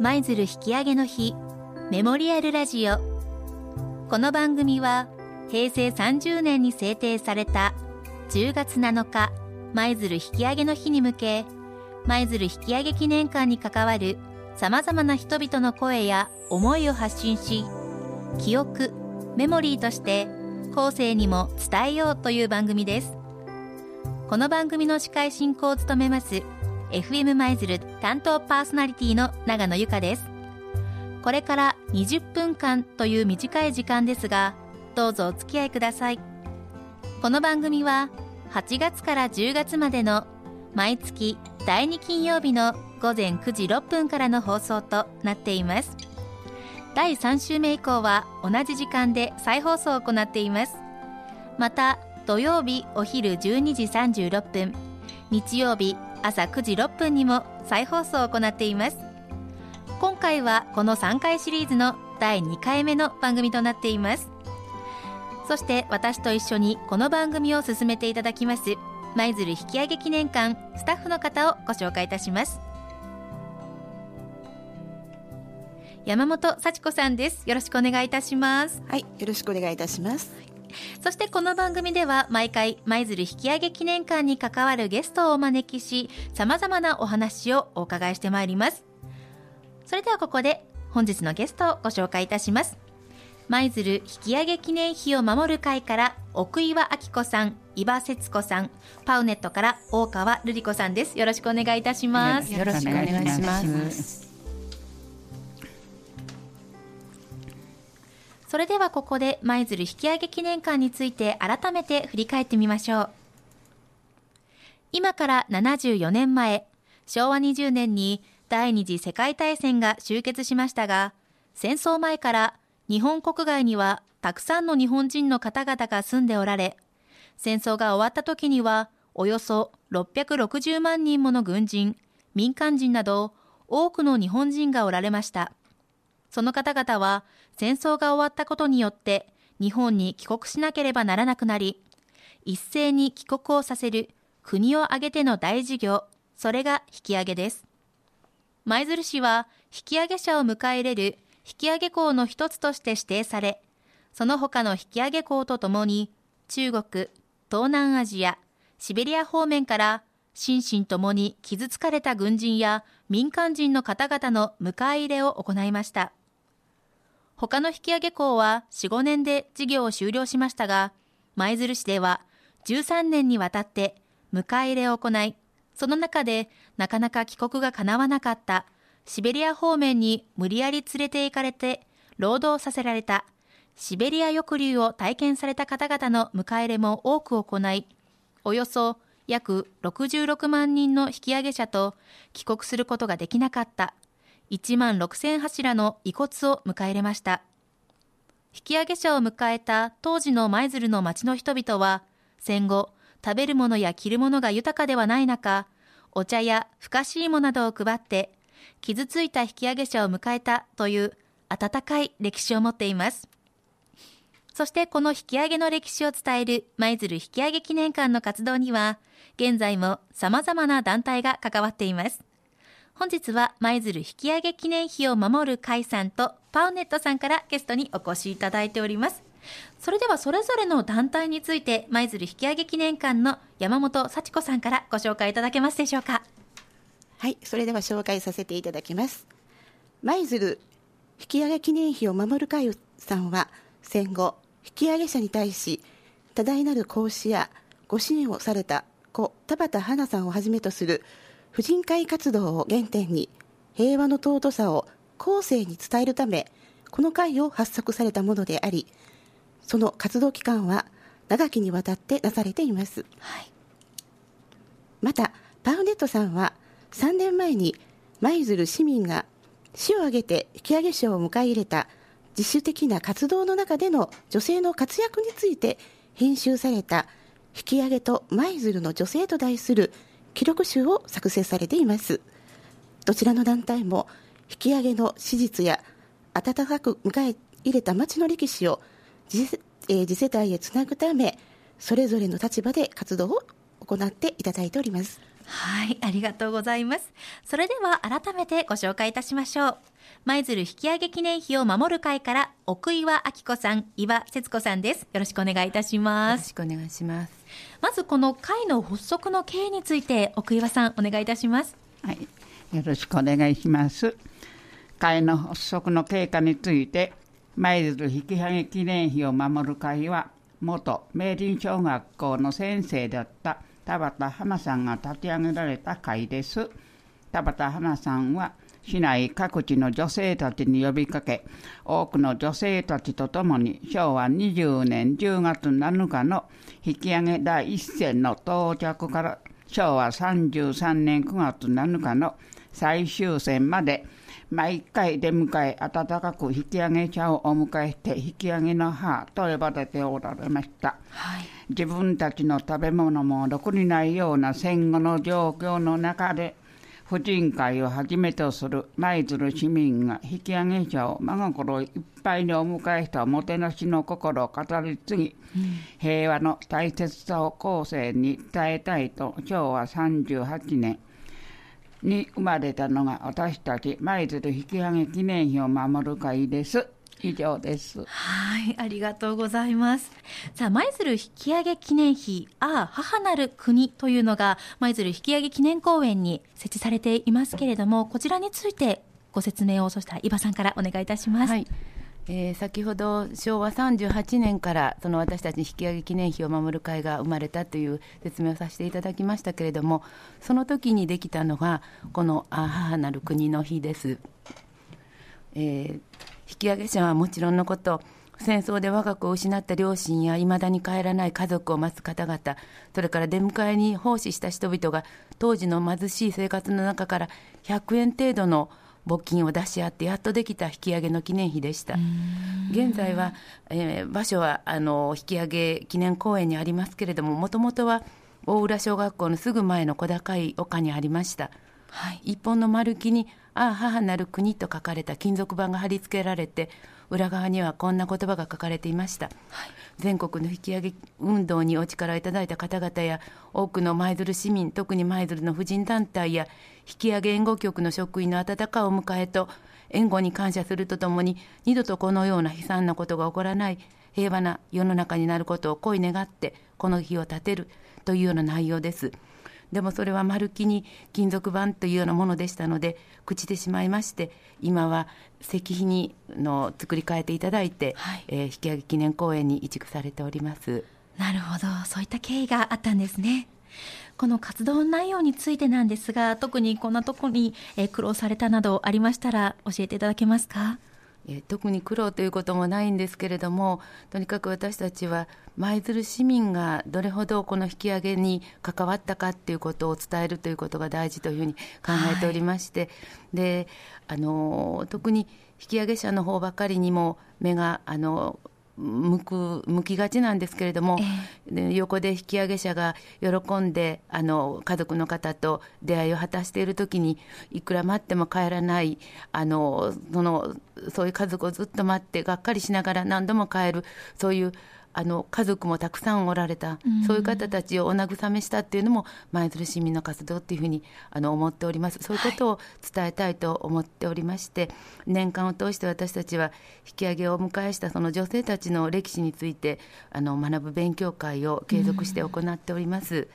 舞鶴引き上げの日メモリアルラジオ。この番組は平成30年に制定された10月7日舞鶴引き上げの日に向け舞鶴引き上げ記念館に関わるさまざまな人々の声や思いを発信し記憶メモリーとして後世にも伝えようという番組です。この番組の司会進行を務めます FM 舞鶴担当パーソナリティの長野由香です。これから20分間という短い時間ですがどうぞお付き合いください。この番組は8月から10月までの毎月第2金曜日の午前9時6分からの放送となっています。第3週目以降は同じ時間で再放送を行っています。また土曜日お昼12時36分日曜日朝9時6分にも再放送を行っています。今回はこの3回シリーズの第2回目の番組となっています。そして私と一緒にこの番組を進めていただきます舞鶴引き上げ記念館スタッフの方をご紹介いたします。山本幸子さんです。よろしくお願いいたします。はいよろしくお願いいたします。そしてこの番組では毎回舞鶴引き上げ記念館に関わるゲストをお招きし様々なお話をお伺いしてまいりますそれではここで本日のゲストをご紹介いたします舞鶴引き上げ記念碑を守る会から奥岩明子さん、伊庭節子さん、パウネットから大川瑠璃子さんです。よろしくお願いいたします。よろしくお願いします。それではここで舞鶴引き上げ記念館について改めて振り返ってみましょう。今から74年前、昭和20年に第二次世界大戦が終結しましたが、戦争前から日本国外にはたくさんの日本人の方々が住んでおられ、戦争が終わった時にはおよそ660万人もの軍人、民間人など多くの日本人がおられました。その方々は戦争が終わったことによって日本に帰国しなければならなくなり、一斉に帰国をさせる国を挙げての大事業、それが引き上げです。舞鶴市は引き上げ者を迎え入れる引き上げ港の一つとして指定され、その他の引き上げ港とともに、中国、東南アジア、シベリア方面から心身ともに傷つかれた軍人や民間人の方々の迎え入れを行いました。他の引き上げ港は4、5年で事業を終了しましたが、舞鶴市では13年にわたって迎え入れを行い、その中でなかなか帰国が叶わなかったシベリア方面に無理やり連れて行かれて労働させられたシベリア抑留を体験された方々の迎え入れも多く行い、およそ約66万人の引き上げ者と帰国することができなかった1万6000柱の遺骨を迎え入れました。引き上げ者を迎えた当時の舞鶴の町の人々は、戦後、食べるものや着るものが豊かではない中、お茶やふかしいもなどを配って傷ついた引き上げ者を迎えたという温かい歴史を持っています。そしてこの引き上げの歴史を伝える舞鶴引き上げ記念館の活動には、現在も様々な団体が関わっています。本日は舞鶴引き上げ記念碑を守る会さんとパウネットさんからゲストにお越しいただいております。それではそれぞれの団体について舞鶴引き上げ記念館の山本幸子さんからご紹介いただけますでしょうか。はい、それでは紹介させていただきます。舞鶴引き上げ記念碑を守る会さんは、戦後、引き上げ者に対し、多大なる講師やご支援をされた故田畑花さんをはじめとする婦人会活動を原点に、平和の尊さを後世に伝えるため、この会を発足されたものであり、その活動期間は長きにわたってなされています。はい、また、パウネットさんは、3年前に舞鶴市民が市を挙げて引き上げ賞を迎え入れた自主的な活動の中での女性の活躍について編集された引き上げと舞鶴の女性と題する記録集を作成されています。どちらの団体も引き上げの史実や温かく迎え入れた町の歴史を次,、えー、次世代へつなぐためそれぞれの立場で活動を行っていただいております。はいありがとうございます。それでは改めてご紹介いたしましょう。舞鶴引き上げ記念碑を守る会から奥岩明子さん岩節子さんです。よろしくお願いいたします。よろしくお願いします。まずこの会の発足の経緯について奥岩さんお願いいたします。はいよろしくお願いします。会の発足の経過について舞鶴引き上げ記念碑を守る会は元明林小学校の先生だった田畑花さんが立ち上げられた会です。田畑花さんは市内各地の女性たちに呼びかけ多くの女性たちと共に昭和20年10月7日の引き上げ第一線の到着から昭和33年9月7日の最終戦まで毎回出迎え温かく引き上げ茶をお迎えして引き上げの母と呼ばれておられました、はい、自分たちの食べ物もろくにないような戦後の状況の中で婦人会をはじめとする舞鶴市民が引き上げ茶を真心いっぱいにお迎えしたおもてなしの心を語り継ぎ、うん、平和の大切さを後世に伝えたいと昭和38年に生まれたのが私たち舞鶴引き上げ記念碑を守る会です。以上です。はい、ありがとうございます。さあ、舞鶴引き上げ記念碑、ああ、母なる国というのが、舞鶴引き上げ記念公園に設置されていますけれども、こちらについてご説明を、そしたら、伊庭さんからお願いいたします。はいえー、先ほど昭和38年からその私たち引き上げ記念碑を守る会が生まれたという説明をさせていただきましたけれどもその時にできたのがこの「母なる国の日」です。えー、引き上げ者はもちろんのこと戦争で我が子を失った両親やいまだに帰らない家族を待つ方々それから出迎えに奉仕した人々が当時の貧しい生活の中から100円程度の募金を出し合ってやっとできた引き上げの記念碑でした。現在は、えー、場所はあの引き上げ記念公園にありますけれどももともとは大浦小学校のすぐ前の小高い丘にありました、はい、一本の丸木に「ああ母なる国」と書かれた金属板が貼り付けられて裏側にはこんな言葉が書かれていました、はい、全国の引き上げ運動にお力をいただいた方々や多くの舞鶴市民特に舞鶴の婦人団体や引き上げ援護局の職員の温かいお迎えと援護に感謝するとともに二度とこのような悲惨なことが起こらない平和な世の中になることを恋願ってこの日を立てるというような内容です。でもそれは丸木に金属板というようなものでしたので朽ちてしまいまして今は石碑にの作り変えていただいて、はい、えー、引き上げ記念公園に移築されております。なるほど。そういった経緯があったんですね。この活動内容についてなんですが特にこんなところに、えー、苦労されたなどありましたら教えていただけますか？え特に苦労ということもないんですけれどもとにかく私たちは舞鶴市民がどれほどこの引き上げに関わったかということを伝えるということが大事というふうに考えておりまして、はい、であの特に引き上げ者の方ばかりにも目があの向く向きがちなんですけれども、えー、横で引き上げ者が喜んであの家族の方と出会いを果たしている時にいくら待っても帰らないあのそのそういう家族をずっと待ってがっかりしながら何度も帰るそういうあの家族もたくさんおられた、うん、そういう方たちをお慰めしたっていうのも舞鶴市民の活動っていうふうにあの思っております。そういうことを伝えたいと思っておりまして、はい、年間を通して私たちは引き上げをお迎えしたその女性たちの歴史についてあの学ぶ勉強会を継続して行っております。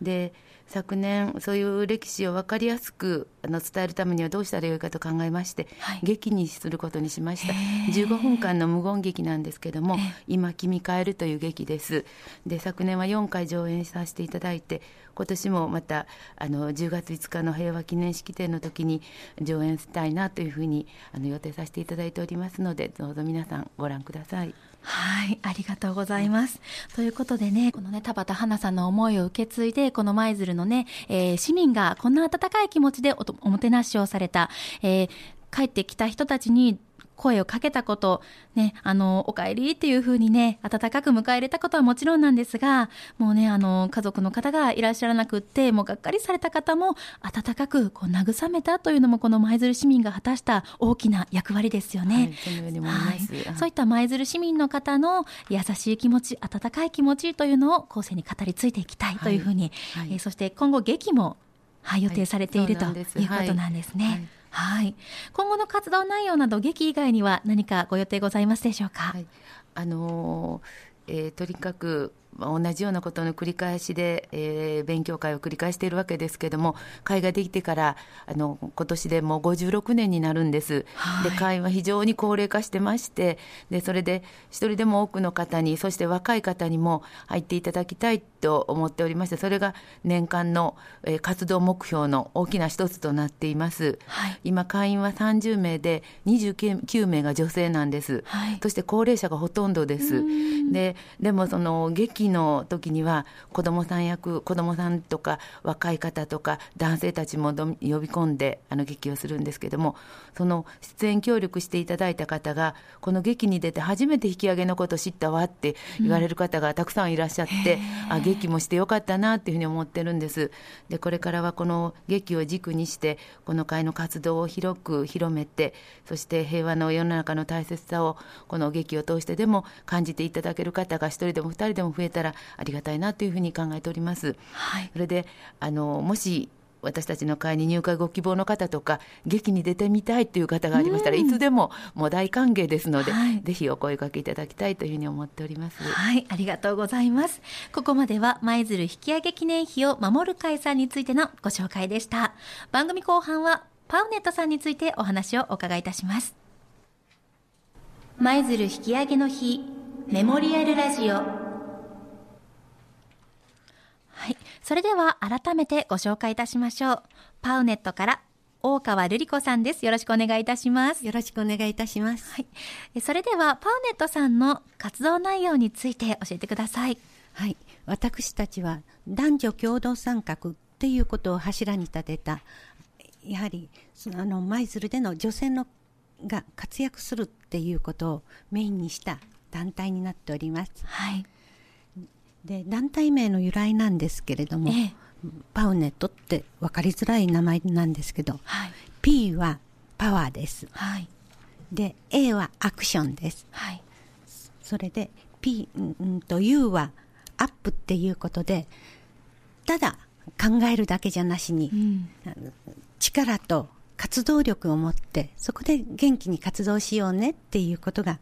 うん、で昨年そういう歴史を分かりやすくあの伝えるためにはどうしたらよいかと考えまして、はい、劇にすることにしました。15分間の無言劇なんですけども「今君帰る」という劇です。で昨年は4回上演させていただいて今年もまたあの10月5日の平和記念式典の時に上演したいなというふうにあの予定させていただいておりますのでどうぞ皆さんご覧ください。はい、ありがとうございます。ということでね、このね、田畑花さんの思いを受け継いで、この舞鶴のね、えー、市民がこんな温かい気持ちでおもてなしをされた、えー、帰ってきた人たちに声をかけたこと、ね、あの、お帰りっていう風にね、温かく迎え入れたことはもちろんなんですが、もうね、あの、家族の方がいらっしゃらなくって、もうがっかりされた方も、温かくこう慰めたというのも、この舞鶴市民が果たした大きな役割ですよね。はい、そういます。はい、そういった舞鶴市民の方の優しい気持ち、温かい気持ちというのを後世に語り継いでいきたいというふうに、はいはい、えー、そして今後劇もはい、予定されている、はい、ということなんですね。はい、今後の活動内容など劇以外には何かご予定ございますでしょうか？はい、あのー、えー、とにかく同じようなことの繰り返しで、えー、勉強会を繰り返しているわけですけれども会ができてからあの今年でもう56年になるんです、はい、で会は非常に高齢化してましてでそれで一人でも多くの方にそして若い方にも入っていただきたいと思っておりましてそれが年間の、えー、活動目標の大きな一つとなっています、はい、今会員は30名で29名が女性なんです、はい、そして高齢者がほとんどです。ででもその劇期の時には子どもさん役子どもさんとか若い方とか男性たちも呼び込んであの劇をするんですけどもその出演協力していただいた方がこの劇に出て初めて引き上げのことを知ったわって言われる方がたくさんいらっしゃって、うん、あ劇もしてよかったなっていうふうに思ってるんです。でこれからはこの劇を軸にしてこの会の活動を広く広めてそして平和の世の中の大切さをこの劇を通してでも感じていただける方が一人でも二人でも増えたらありがたいなというふうに考えております。はい、それであのもし私たちの会に入会ご希望の方とか劇に出てみたいという方がありましたら、いつでももう大歓迎ですので、はい、ぜひお声かけいただきたいというふうに思っております。はい。ありがとうございます。ここまでは舞鶴引き上げ記念碑を守る会さんについてのご紹介でした。番組後半はパウネットさんについてお話をお伺いいたします。舞鶴引き上げの日メモリアルラジオはい。それでは改めてご紹介いたしましょう。パウネットから大川瑠璃子さんです。よろしくお願いいたします。よろしくお願いいたします。はい。それではパウネットさんの活動内容について教えてください。はい。私たちは男女共同参画っていうことを柱に立てた、やはりそのあの舞鶴での女性のが活躍するっていうことをメインにした団体になっております。はい。で団体名の由来なんですけれども、ええ、パウネットって分かりづらい名前なんですけど、はい、P はパワーです、はい、で A はアクションです、はい、それで P、うんと U はアップっていうことでただ考えるだけじゃなしに、うん、力と活動力を持ってそこで元気に活動しようねっていうことが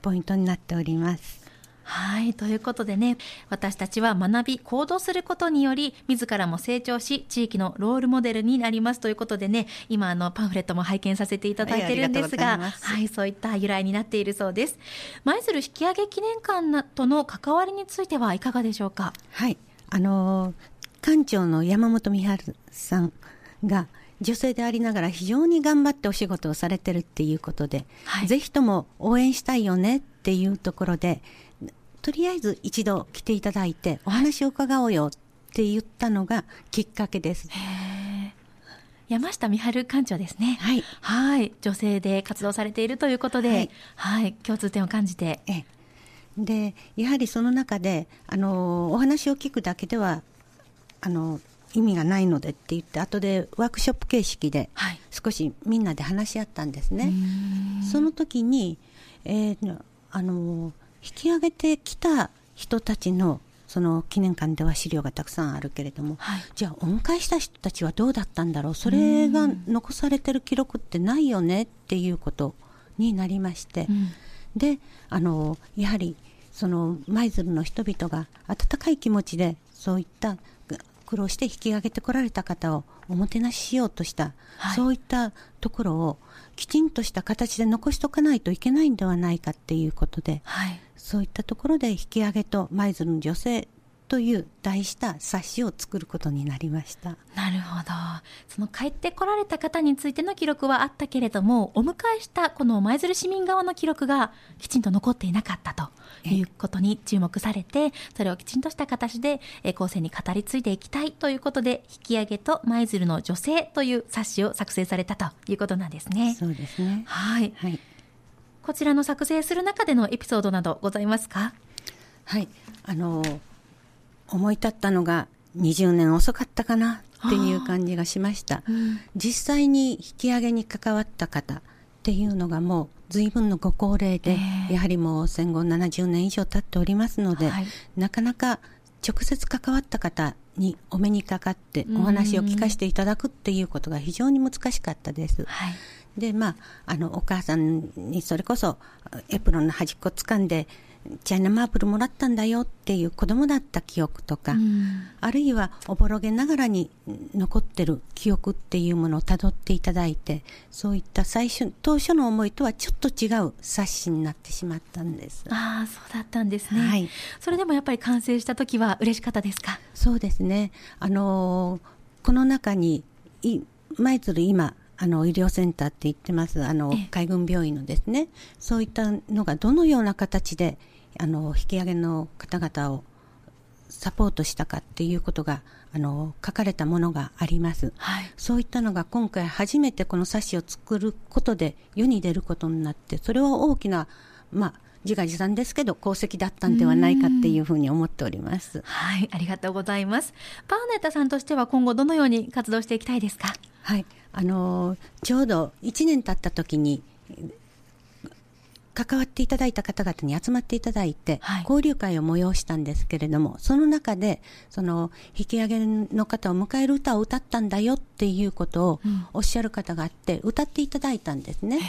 ポイントになっております。はい。ということでね、私たちは学び、行動することにより、自らも成長し、地域のロールモデルになりますということでね、今、あの、パンフレットも拝見させていただいてるんですが、はい、はい、そういった由来になっているそうです。舞鶴引き上げ記念館との関わりについてはいかがでしょうか？はい。あの館長の山本美春さんが、女性でありながら非常に頑張ってお仕事をされてるっていうことで、はい、ぜひとも応援したいよねっていうところでとりあえず一度来ていただいてお話を伺おうよって言ったのがきっかけです。山下美春館長ですね。はい。はい。女性で活動されているということで、はい、はい、共通点を感じて。えで、やはりその中で、あの、お話を聞くだけでは、あの、意味がないのでって言って、後でワークショップ形式で、少しみんなで話し合ったんですね。はい、その時に、えー、あの、引き上げてきた人たちのその記念館では資料がたくさんあるけれども、はい、じゃあお迎えした人たちはどうだったんだろう？それが残されてる記録ってないよねっていうことになりまして、うん、であのやはりその舞鶴の人々が温かい気持ちでそういった苦労して引き上げてこられた方をおもてなししようとした、はい、そういったところをきちんとした形で残しとかないといけないんではないかっていうことで、はい、そういったところで引き上げと舞鶴の女性という題した冊子を作ることになりました。なるほど。その帰ってこられた方についての記録はあったけれどもお迎えしたこの舞鶴市民側の記録がきちんと残っていなかったということに注目されてそれをきちんとした形で後世に語り継いでいきたいということで引き上げと舞鶴の女性という冊子を作成されたということなんですね。そうですね。はい、はい。こちらの作成する中でのエピソードなどございますか？はい。あの思い立ったのが20年遅かったかなっていう感じがしました、うん、実際に引き上げに関わった方っていうのがもう随分のご高齢で、やはりもう戦後70年以上経っておりますので、はい、なかなか直接関わった方にお目にかかってお話を聞かせていただくっていうことが非常に難しかったです。はい。でまあ、あのお母さんにそれこそエプロンの端っこ掴んでチャイナマープルもらったんだよっていう子供だった記憶とか、うん、あるいはおぼろげながらに残ってる記憶っていうものをたどっていただいてそういった最初当初の思いとはちょっと違う冊子になってしまったんです。ああそうだったんですね、はい、それでもやっぱり完成した時は嬉しかったですか？そうですね。あのー、この中に舞鶴今あの医療センターって言ってますあの海軍病院のですね。そういったのがどのような形であの引き上げの方々をサポートしたかっていうことがあの書かれたものがあります、はい、そういったのが今回初めてこの冊子を作ることで世に出ることになってそれは大きな、まあ、自画自賛ですけど功績だったんではないかっていうふうに思っております。はいありがとうございます。パーネッタさんとしては今後どのように活動していきたいですか？はいあのちょうど1年経った時に関わっていただいた方々に集まっていただいて、はい、交流会を催したんですけれども、その中で、その引き上げの方を迎える歌を歌ったんだよっていうことをおっしゃる方があって、歌っていただいたんですね。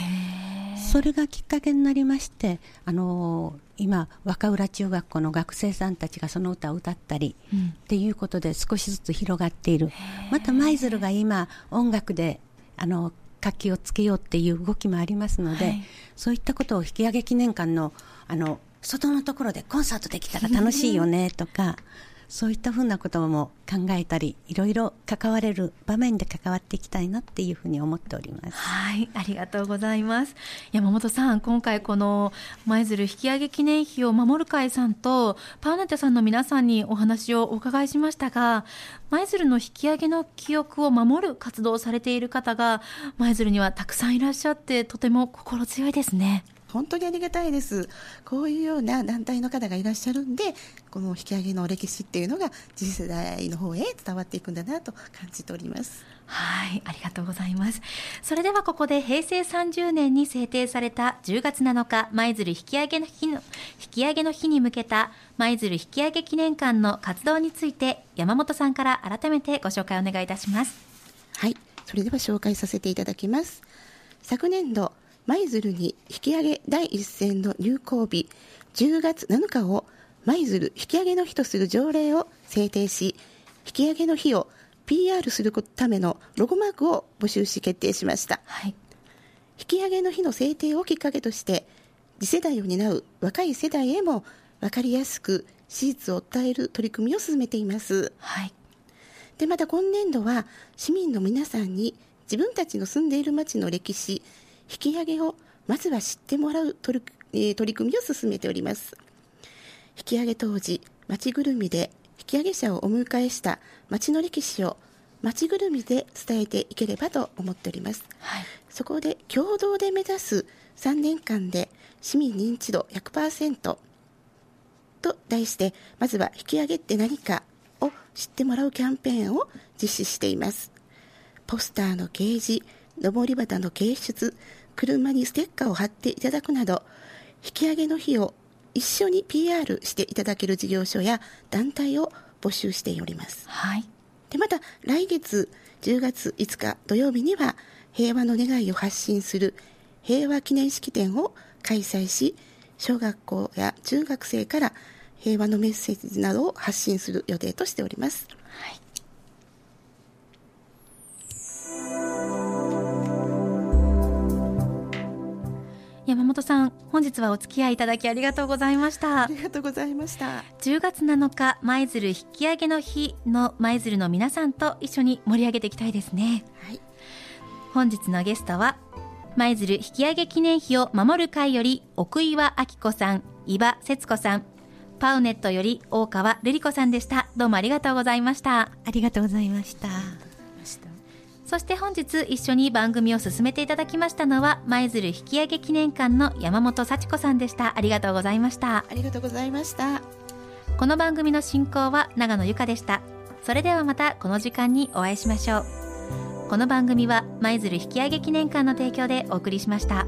それがきっかけになりまして、あの今、若浦中学校の学生さんたちがその歌を歌ったり、うん、っていうことで少しずつ広がっている。また舞鶴が今、音楽で、あの活気をつけようっていう動きもありますので、はい、そういったことを引き上げ記念館のあの外のところでコンサートできたら楽しいよねとか。そういったふうなことも考えたり、いろいろ関われる場面で関わっていきたいなっていうふうに思っております。はい、ありがとうございます。山本さん、今回この舞鶴引き上げ記念碑を守る会さんとパーネテさんの皆さんにお話をお伺いしましたが、舞鶴の引き上げの記憶を守る活動をされている方が舞鶴にはたくさんいらっしゃってとても心強いですね。本当にありがたいです。こういうような団体の方がいらっしゃるんで、この引き上げの歴史っていうのが次世代の方へ伝わっていくんだなと感じております。はい、ありがとうございます。それではここで平成30年に制定された10月7日舞鶴引き上げの日の引き上げの日に向けた舞鶴引き上げ記念館の活動について山本さんから改めてご紹介お願いいたします。はい、それでは紹介させていただきます。昨年度舞鶴に引き上げ第一線の入校日10月7日を舞鶴引き上げの日とする条例を制定し引き上げの日を PR するためのロゴマークを募集し決定しました、はい、引き上げの日の制定をきっかけとして次世代を担う若い世代へも分かりやすく史実を伝える取り組みを進めています、はい、でまた今年度は市民の皆さんに自分たちの住んでいる町の歴史引き上げをまずは知ってもらう取り,、えー、取り組みを進めております。引き上げ当時町ぐるみで引き上げ者をお迎えした町の歴史を町ぐるみで伝えていければと思っております、はい、そこで共同で目指す3年間で市民認知度100%と題してまずは引き上げって何かを知ってもらうキャンペーンを実施しています。ポスターの掲示上り旗の掲出、車にステッカーを貼っていただくなど、引き上げの日を一緒に PR していただける事業所や団体を募集しております。はい。で、また来月10月5日土曜日には平和の願いを発信する平和記念式典を開催し、小学校や中学生から平和のメッセージなどを発信する予定としております。はい山本さん本日はお付き合いいただきありがとうございました。ありがとうございました。10月7日舞鶴引き上げの日の舞鶴の皆さんと一緒に盛り上げていきたいですね、はい、本日のゲストは舞鶴引き上げ記念碑を守る会より奥岩明子さん伊庭節子さんパウネットより大川瑠璃子さんでした。どうもありがとうございました。ありがとうございましたそして本日一緒に番組を進めていただきましたのは舞鶴引き上げ記念館の山本幸子さんでした。ありがとうございました。ありがとうございました。この番組の進行は長野由香でした。それではまたこの時間にお会いしましょう。この番組は舞鶴引き上げ記念館の提供でお送りしました。